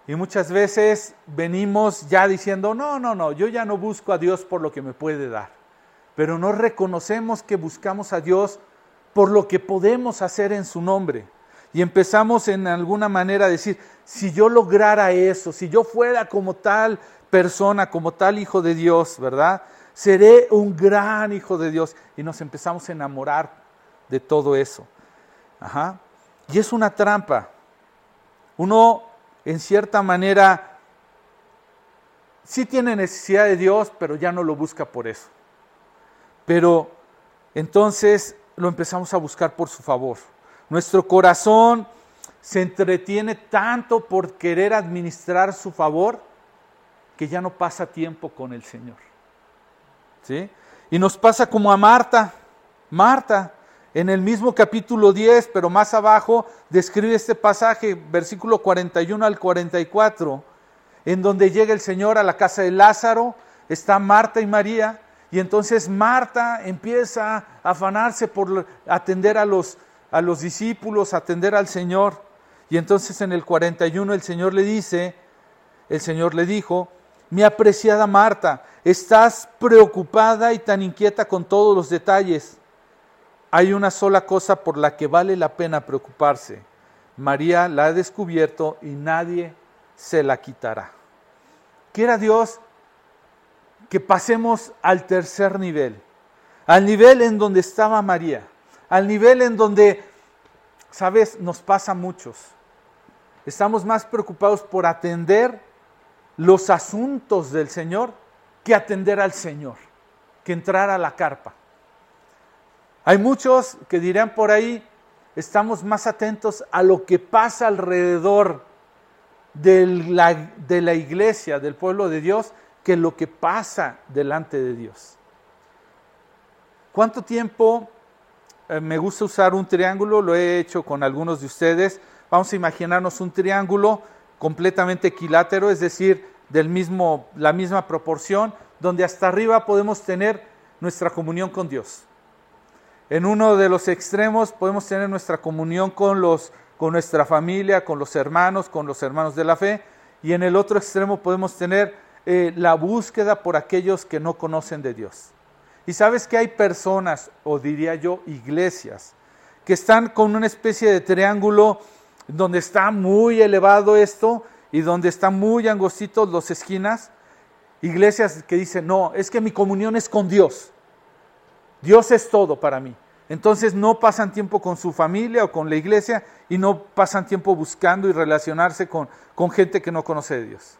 Y muchas veces venimos ya diciendo, no, no, no, yo ya no busco a Dios por lo que me puede dar, pero no reconocemos que buscamos a Dios por lo que podemos hacer en su nombre. Y empezamos en alguna manera a decir, si yo lograra eso, si yo fuera como tal persona, como tal hijo de Dios, ¿verdad? Seré un gran hijo de Dios. Y nos empezamos a enamorar de todo eso. Ajá. Y es una trampa. Uno, en cierta manera, sí tiene necesidad de Dios, pero ya no lo busca por eso. Pero entonces lo empezamos a buscar por su favor. Nuestro corazón se entretiene tanto por querer administrar su favor que ya no pasa tiempo con el Señor. ¿Sí? Y nos pasa como a Marta. Marta, en el mismo capítulo 10, pero más abajo, describe este pasaje, versículo 41 al 44, en donde llega el Señor a la casa de Lázaro, está Marta y María, y entonces Marta empieza a afanarse por atender a los, a los discípulos, atender al Señor. Y entonces en el 41 el Señor le dice, el Señor le dijo, mi apreciada Marta, estás preocupada y tan inquieta con todos los detalles. Hay una sola cosa por la que vale la pena preocuparse. María la ha descubierto y nadie se la quitará. Quiera Dios que pasemos al tercer nivel, al nivel en donde estaba María, al nivel en donde, sabes, nos pasa a muchos. Estamos más preocupados por atender los asuntos del Señor que atender al Señor, que entrar a la carpa. Hay muchos que dirán por ahí, estamos más atentos a lo que pasa alrededor de la, de la iglesia, del pueblo de Dios, que lo que pasa delante de Dios. ¿Cuánto tiempo eh, me gusta usar un triángulo? Lo he hecho con algunos de ustedes. Vamos a imaginarnos un triángulo completamente equilátero, es decir, del mismo, la misma proporción, donde hasta arriba podemos tener nuestra comunión con Dios. En uno de los extremos podemos tener nuestra comunión con, los, con nuestra familia, con los hermanos, con los hermanos de la fe, y en el otro extremo podemos tener eh, la búsqueda por aquellos que no conocen de Dios. Y sabes que hay personas, o diría yo, iglesias, que están con una especie de triángulo donde está muy elevado esto y donde están muy angostitos las esquinas. Iglesias que dicen, no, es que mi comunión es con Dios. Dios es todo para mí. Entonces no pasan tiempo con su familia o con la iglesia y no pasan tiempo buscando y relacionarse con, con gente que no conoce de Dios.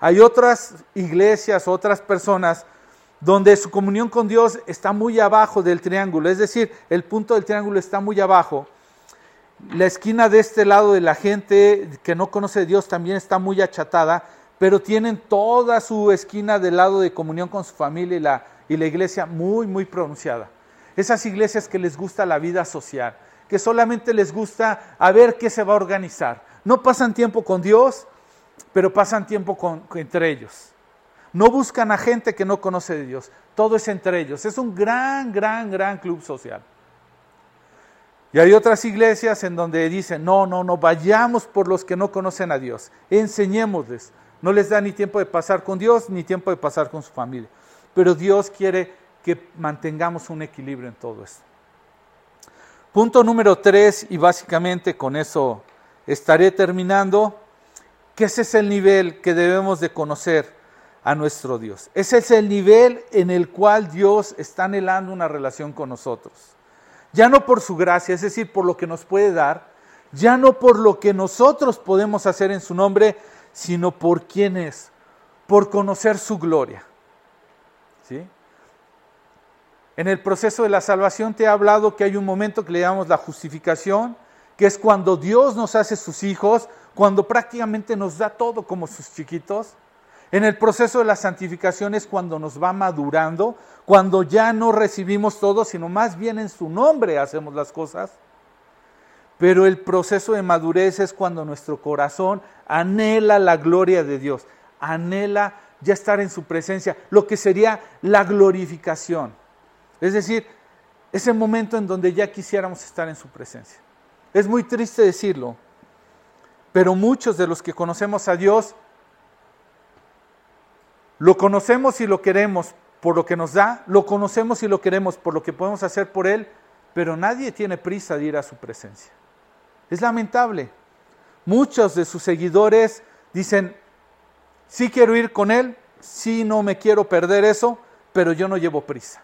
Hay otras iglesias, otras personas donde su comunión con Dios está muy abajo del triángulo, es decir, el punto del triángulo está muy abajo. La esquina de este lado de la gente que no conoce Dios también está muy achatada, pero tienen toda su esquina del lado de comunión con su familia y la, y la iglesia muy, muy pronunciada. Esas iglesias que les gusta la vida social, que solamente les gusta a ver qué se va a organizar. No pasan tiempo con Dios, pero pasan tiempo con, entre ellos. No buscan a gente que no conoce de Dios. Todo es entre ellos. Es un gran, gran, gran club social. Y hay otras iglesias en donde dicen, no, no, no, vayamos por los que no conocen a Dios. Enseñémosles. No les da ni tiempo de pasar con Dios, ni tiempo de pasar con su familia. Pero Dios quiere que mantengamos un equilibrio en todo esto. Punto número tres, y básicamente con eso estaré terminando que ese es el nivel que debemos de conocer a nuestro Dios. Ese es el nivel en el cual Dios está anhelando una relación con nosotros. Ya no por su gracia, es decir, por lo que nos puede dar, ya no por lo que nosotros podemos hacer en su nombre, sino por quién es, por conocer su gloria. ¿Sí? En el proceso de la salvación te he hablado que hay un momento que le llamamos la justificación, que es cuando Dios nos hace sus hijos, cuando prácticamente nos da todo como sus chiquitos. En el proceso de la santificación es cuando nos va madurando, cuando ya no recibimos todo, sino más bien en su nombre hacemos las cosas. Pero el proceso de madurez es cuando nuestro corazón anhela la gloria de Dios, anhela ya estar en su presencia, lo que sería la glorificación. Es decir, ese momento en donde ya quisiéramos estar en su presencia. Es muy triste decirlo, pero muchos de los que conocemos a Dios, lo conocemos y lo queremos por lo que nos da, lo conocemos y lo queremos por lo que podemos hacer por Él, pero nadie tiene prisa de ir a su presencia. Es lamentable. Muchos de sus seguidores dicen, sí quiero ir con Él, sí no me quiero perder eso, pero yo no llevo prisa.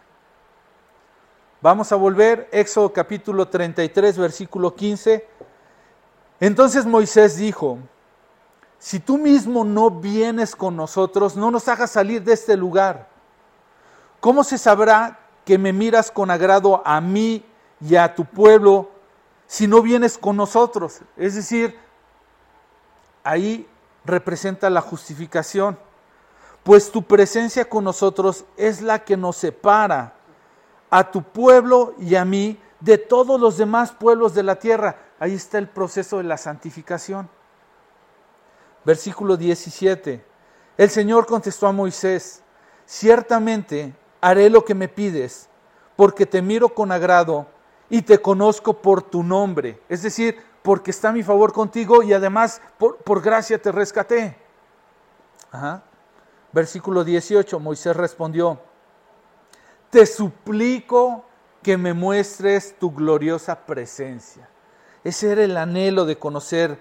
Vamos a volver, Éxodo capítulo 33, versículo 15. Entonces Moisés dijo, si tú mismo no vienes con nosotros, no nos hagas salir de este lugar. ¿Cómo se sabrá que me miras con agrado a mí y a tu pueblo si no vienes con nosotros? Es decir, ahí representa la justificación, pues tu presencia con nosotros es la que nos separa a tu pueblo y a mí de todos los demás pueblos de la tierra. Ahí está el proceso de la santificación. Versículo 17. El Señor contestó a Moisés, ciertamente haré lo que me pides, porque te miro con agrado y te conozco por tu nombre. Es decir, porque está mi favor contigo y además por, gracia te rescaté. Versículo 18, Moisés respondió, te suplico que me muestres tu gloriosa presencia. Ese era el anhelo de conocer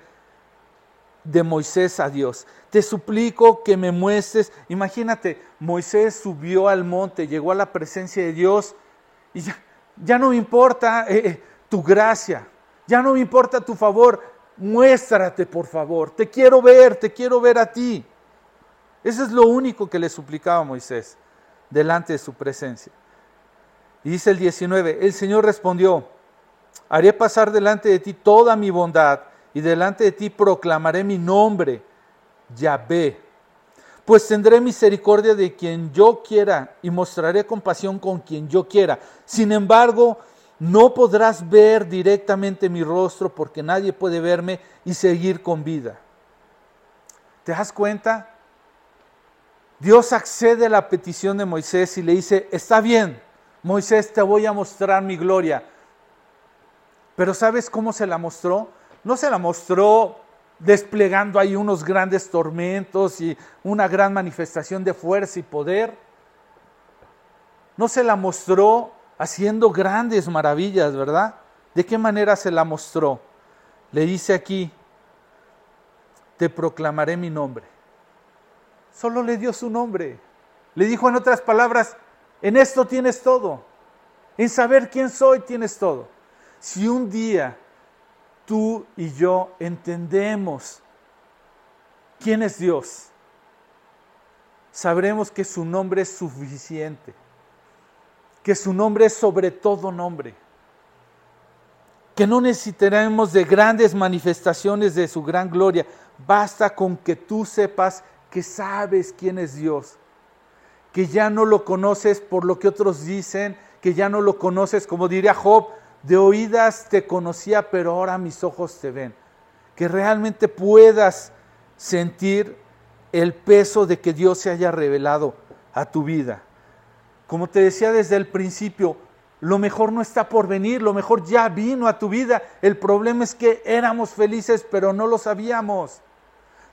de Moisés a Dios. Te suplico que me muestres. Imagínate, Moisés subió al monte, llegó a la presencia de Dios y ya, no me importa eh, eh, tu gracia, ya no me importa tu favor, muéstrate por favor, te quiero ver, te quiero ver a ti. Eso es lo único que le suplicaba Moisés delante de su presencia. Y dice el 19, el Señor respondió, haré pasar delante de ti toda mi bondad y delante de ti proclamaré mi nombre, Yahvé. Pues tendré misericordia de quien yo quiera y mostraré compasión con quien yo quiera. Sin embargo, no podrás ver directamente mi rostro porque nadie puede verme y seguir con vida. ¿Te das cuenta? Dios accede a la petición de Moisés y le dice, está bien, Moisés, te voy a mostrar mi gloria. Pero ¿sabes cómo se la mostró? no se la mostró desplegando ahí unos grandes tormentos y una gran manifestación de fuerza y poder. No se la mostró haciendo grandes maravillas, ¿verdad? ¿De qué manera se la mostró? Le dice aquí, te proclamaré mi nombre. Solo le dio su nombre. Le dijo en otras palabras, en esto tienes todo. En saber quién soy tienes todo. Si un día tú y yo entendemos quién es Dios, sabremos que su nombre es suficiente, que su nombre es sobre todo nombre, que no necesitaremos de grandes manifestaciones de su gran gloria, basta con que tú sepas que sabes quién es Dios, que ya no lo conoces por lo que otros dicen, que ya no lo conoces, como diría Job, de oídas te conocía, pero ahora mis ojos te ven. Que realmente puedas sentir el peso de que Dios se haya revelado a tu vida. Como te decía desde el principio, lo mejor no está por venir, lo mejor ya vino a tu vida. El problema es que éramos felices, pero no lo sabíamos.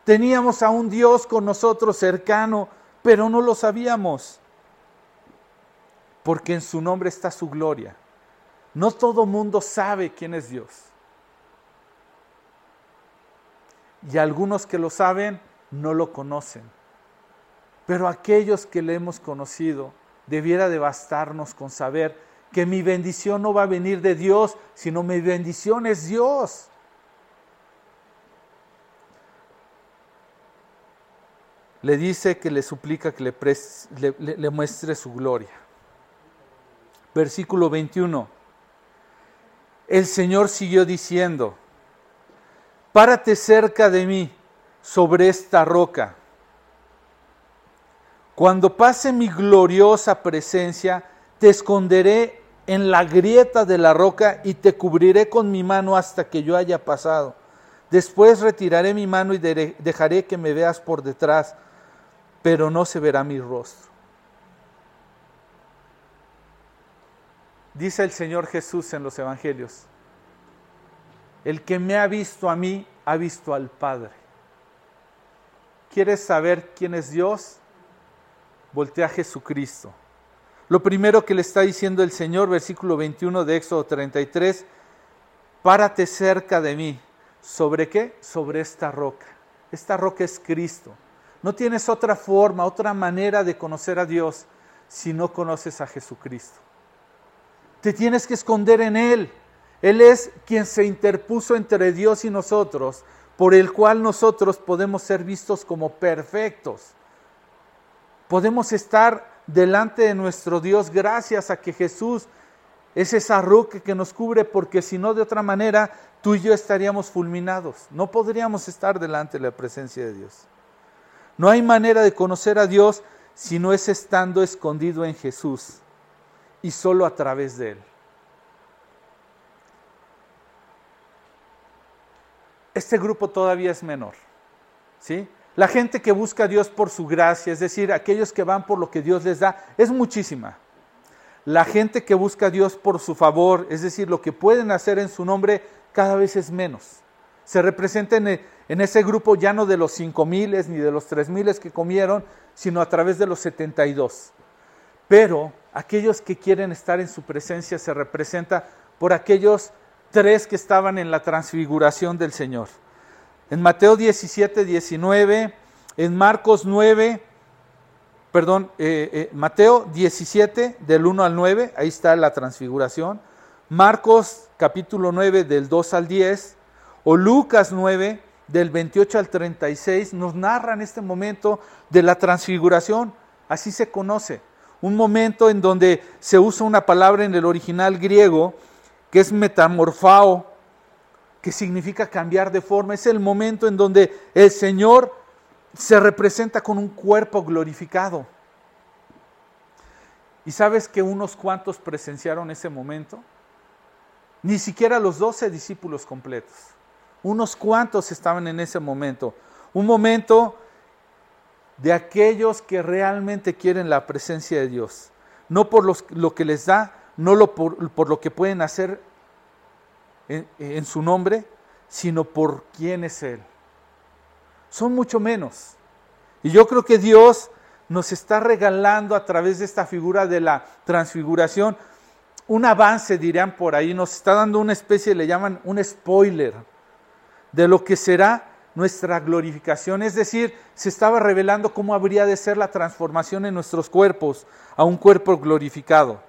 Teníamos a un Dios con nosotros cercano, pero no lo sabíamos. Porque en su nombre está su gloria. No todo mundo sabe quién es Dios. Y algunos que lo saben no lo conocen. Pero aquellos que le hemos conocido, debiera de bastarnos con saber que mi bendición no va a venir de Dios, sino mi bendición es Dios. Le dice que le suplica que le, muestre su gloria. Versículo 21 el Señor siguió diciendo, párate cerca de mí sobre esta roca. Cuando pase mi gloriosa presencia, te esconderé en la grieta de la roca y te cubriré con mi mano hasta que yo haya pasado. Después retiraré mi mano y dejaré que me veas por detrás, pero no se verá mi rostro. Dice el Señor Jesús en los Evangelios, el que me ha visto a mí, ha visto al Padre. ¿Quieres saber quién es Dios? Voltea a Jesucristo. Lo primero que le está diciendo el Señor, versículo 21 de Éxodo 33, párate cerca de mí. ¿Sobre qué? Sobre esta roca. Esta roca es Cristo. No tienes otra forma, otra manera de conocer a Dios si no conoces a Jesucristo. Te tienes que esconder en Él. Él es quien se interpuso entre Dios y nosotros, por el cual nosotros podemos ser vistos como perfectos. Podemos estar delante de nuestro Dios gracias a que Jesús es esa roca que nos cubre, porque si no de otra manera tú y yo estaríamos fulminados. No podríamos estar delante de la presencia de Dios. No hay manera de conocer a Dios si no es estando escondido en Jesús y solo a través de Él. Este grupo todavía es menor. ¿sí? La gente que busca a Dios por su gracia, es decir, aquellos que van por lo que Dios les da, es muchísima. La gente que busca a Dios por su favor, es decir, lo que pueden hacer en su nombre, cada vez es menos. Se representa en, en ese grupo ya no de los cinco miles ni de los tres miles que comieron, sino a través de los 72. Pero aquellos que quieren estar en su presencia se representa por aquellos tres que estaban en la transfiguración del Señor. En Mateo 17, 19, en Marcos 9, perdón, eh, eh, Mateo 17 del 1 al 9, ahí está la transfiguración. Marcos capítulo 9 del 2 al 10, o Lucas 9 del 28 al 36, nos narran este momento de la transfiguración, así se conoce. Un momento en donde se usa una palabra en el original griego que es metamorfao, que significa cambiar de forma. Es el momento en donde el Señor se representa con un cuerpo glorificado. ¿Y sabes que unos cuantos presenciaron ese momento? Ni siquiera los doce discípulos completos. Unos cuantos estaban en ese momento. Un momento de aquellos que realmente quieren la presencia de Dios. No por lo que les da, no lo por, por, lo que pueden hacer en, en su nombre, sino por quién es Él. Son mucho menos. Y yo creo que Dios nos está regalando a través de esta figura de la transfiguración un avance, dirían por ahí, nos está dando una especie, le llaman un spoiler de lo que será nuestra glorificación. Es decir, se estaba revelando cómo habría de ser la transformación en nuestros cuerpos a un cuerpo glorificado.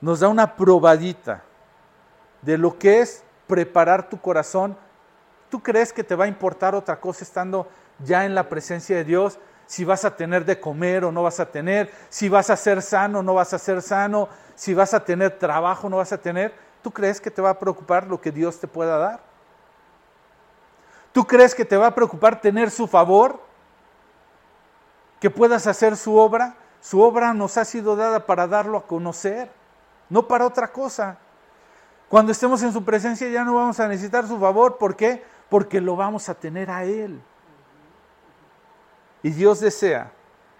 Nos da una probadita de lo que es preparar tu corazón. ¿Tú crees que te va a importar otra cosa estando ya en la presencia de Dios? Si vas a tener de comer o no vas a tener, si vas a ser sano o no vas a ser sano, si vas a tener trabajo o no vas a tener. ¿Tú crees que te va a preocupar lo que Dios te pueda dar? ¿Tú crees que te va a preocupar tener su favor? ¿Que puedas hacer su obra? Su obra nos ha sido dada para darlo a conocer, no para otra cosa. Cuando estemos en su presencia ya no vamos a necesitar su favor. ¿Por qué? Porque lo vamos a tener a Él. Y Dios desea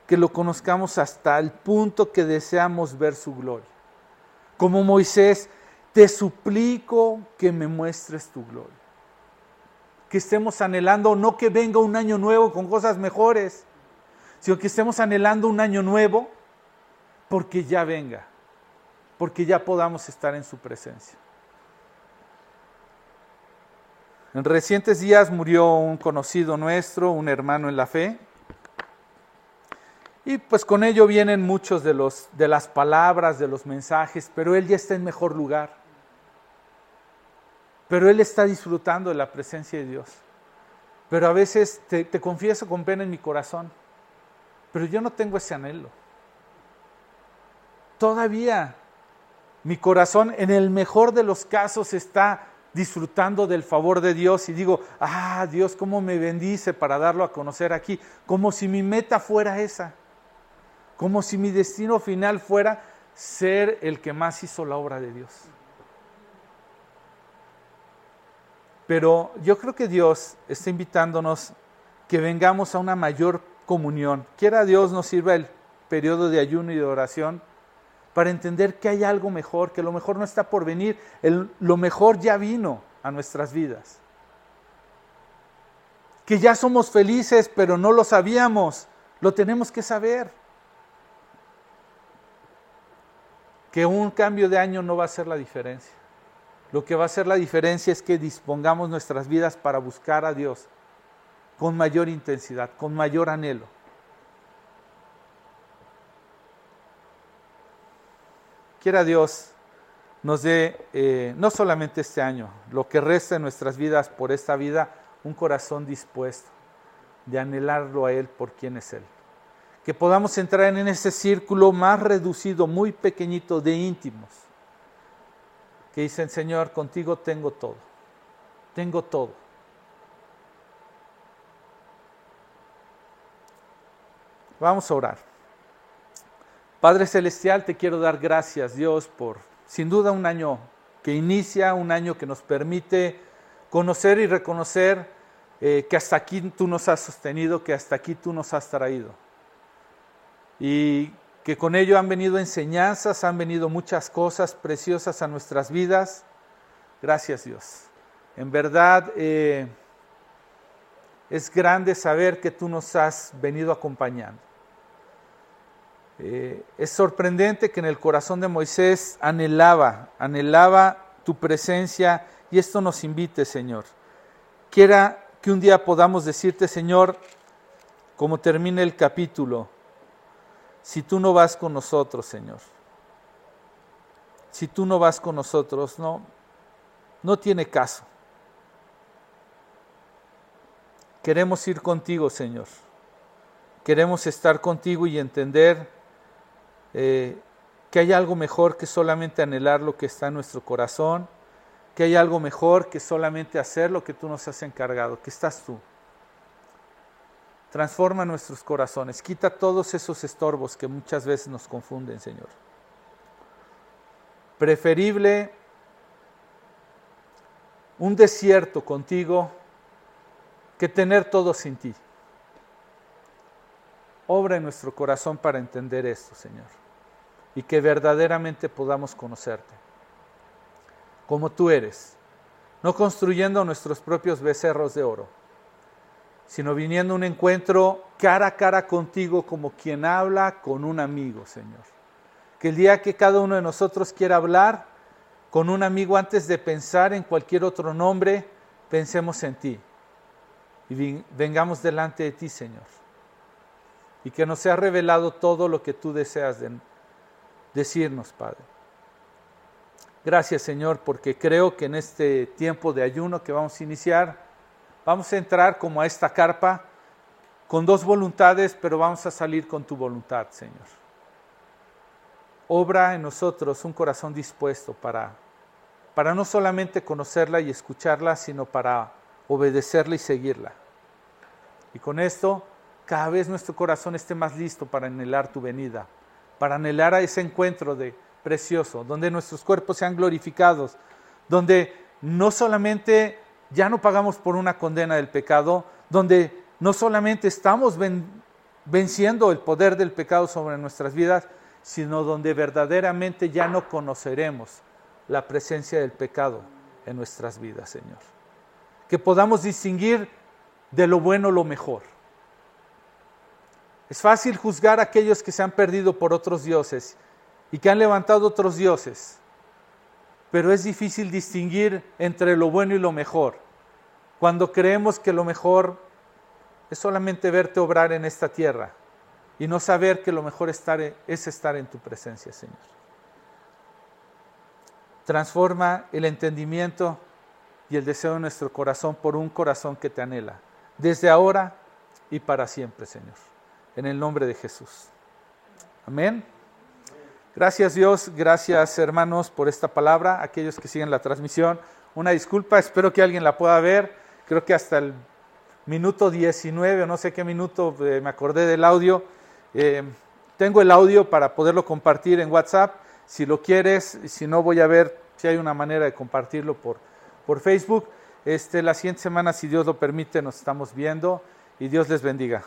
que lo conozcamos hasta el punto que deseamos ver su gloria. Como Moisés, te suplico que me muestres tu gloria. Que estemos anhelando no que venga un año nuevo con cosas mejores, sino que estemos anhelando un año nuevo porque ya venga, porque ya podamos estar en su presencia. En recientes días murió un conocido nuestro, un hermano en la fe, y pues con ello vienen muchos de, los, de las palabras, de los mensajes, pero él ya está en mejor lugar. Pero él está disfrutando de la presencia de Dios. Pero a veces te, confieso con pena en mi corazón, pero yo no tengo ese anhelo. Todavía mi corazón en el mejor de los casos está disfrutando del favor de Dios y digo, ah, Dios, cómo me bendice para darlo a conocer aquí, como si mi meta fuera esa, como si mi destino final fuera ser el que más hizo la obra de Dios. Pero yo creo que Dios está invitándonos que vengamos a una mayor comunión. Quiera Dios nos sirva el periodo de ayuno y de oración para entender que hay algo mejor, que lo mejor no está por venir, lo mejor ya vino a nuestras vidas. Que ya somos felices, pero no lo sabíamos, lo tenemos que saber. Que un cambio de año no va a ser la diferencia. Lo que va a hacer la diferencia es que dispongamos nuestras vidas para buscar a Dios con mayor intensidad, con mayor anhelo. quiera Dios nos dé, eh, no solamente este año, lo que resta en nuestras vidas por esta vida, un corazón dispuesto de anhelarlo a Él por quien es Él. Que podamos entrar en ese círculo más reducido, muy pequeñito de íntimos, que dicen, Señor, contigo tengo todo, tengo todo. Vamos a orar. Padre Celestial, te quiero dar gracias, Dios, por sin duda un año que inicia, un año que nos permite conocer y reconocer eh, que hasta aquí tú nos has sostenido, que hasta aquí tú nos has traído. Y que con ello han venido enseñanzas, han venido muchas cosas preciosas a nuestras vidas. Gracias Dios. En verdad, eh, es grande saber que tú nos has venido acompañando. Eh, es sorprendente que en el corazón de Moisés anhelaba, anhelaba tu presencia y esto nos invite, Señor. Quiera que un día podamos decirte, Señor, como termina el capítulo, si tú no vas con nosotros, Señor, si tú no vas con nosotros, no, no tiene caso. Queremos ir contigo, Señor. Queremos estar contigo y entender eh, que hay algo mejor que solamente anhelar lo que está en nuestro corazón, que hay algo mejor que solamente hacer lo que tú nos has encargado, que estás tú. Transforma nuestros corazones, quita todos esos estorbos que muchas veces nos confunden, Señor. Preferible un desierto contigo que tener todo sin ti. Obra en nuestro corazón para entender esto, Señor, y que verdaderamente podamos conocerte como tú eres, no construyendo nuestros propios becerros de oro, sino viniendo a un encuentro cara a cara contigo como quien habla con un amigo, Señor. Que el día que cada uno de nosotros quiera hablar con un amigo antes de pensar en cualquier otro nombre, pensemos en ti y vengamos delante de ti, Señor. Y que nos sea revelado todo lo que tú deseas decirnos, Padre. Gracias, Señor, porque creo que en este tiempo de ayuno que vamos a iniciar, vamos a entrar como a esta carpa con dos voluntades, pero vamos a salir con tu voluntad, Señor. Obra en nosotros un corazón dispuesto para, para no solamente conocerla y escucharla, sino para obedecerla y seguirla. Y con esto, cada vez nuestro corazón esté más listo para anhelar tu venida, para anhelar a ese encuentro de precioso, donde nuestros cuerpos sean glorificados, donde no solamente ya no pagamos por una condena del pecado, donde no solamente estamos venciendo el poder del pecado sobre nuestras vidas, sino donde verdaderamente ya no conoceremos la presencia del pecado en nuestras vidas, Señor que podamos distinguir de lo bueno lo mejor. Es fácil juzgar a aquellos que se han perdido por otros dioses y que han levantado otros dioses, pero es difícil distinguir entre lo bueno y lo mejor cuando creemos que lo mejor es solamente verte obrar en esta tierra y no saber que lo mejor es estar en tu presencia, Señor. Transforma el entendimiento y el deseo de nuestro corazón por un corazón que te anhela, desde ahora y para siempre, Señor. En el nombre de Jesús. Amén. Gracias Dios, gracias hermanos por esta palabra, aquellos que siguen la transmisión. Una disculpa, espero que alguien la pueda ver. Creo que hasta el minuto 19 o no sé qué minuto eh, me acordé del audio. Eh, tengo el audio para poderlo compartir en WhatsApp. Si lo quieres, si no voy a ver si hay una manera de compartirlo por, por Facebook. Este, la siguiente semana, si Dios lo permite, nos estamos viendo y Dios les bendiga.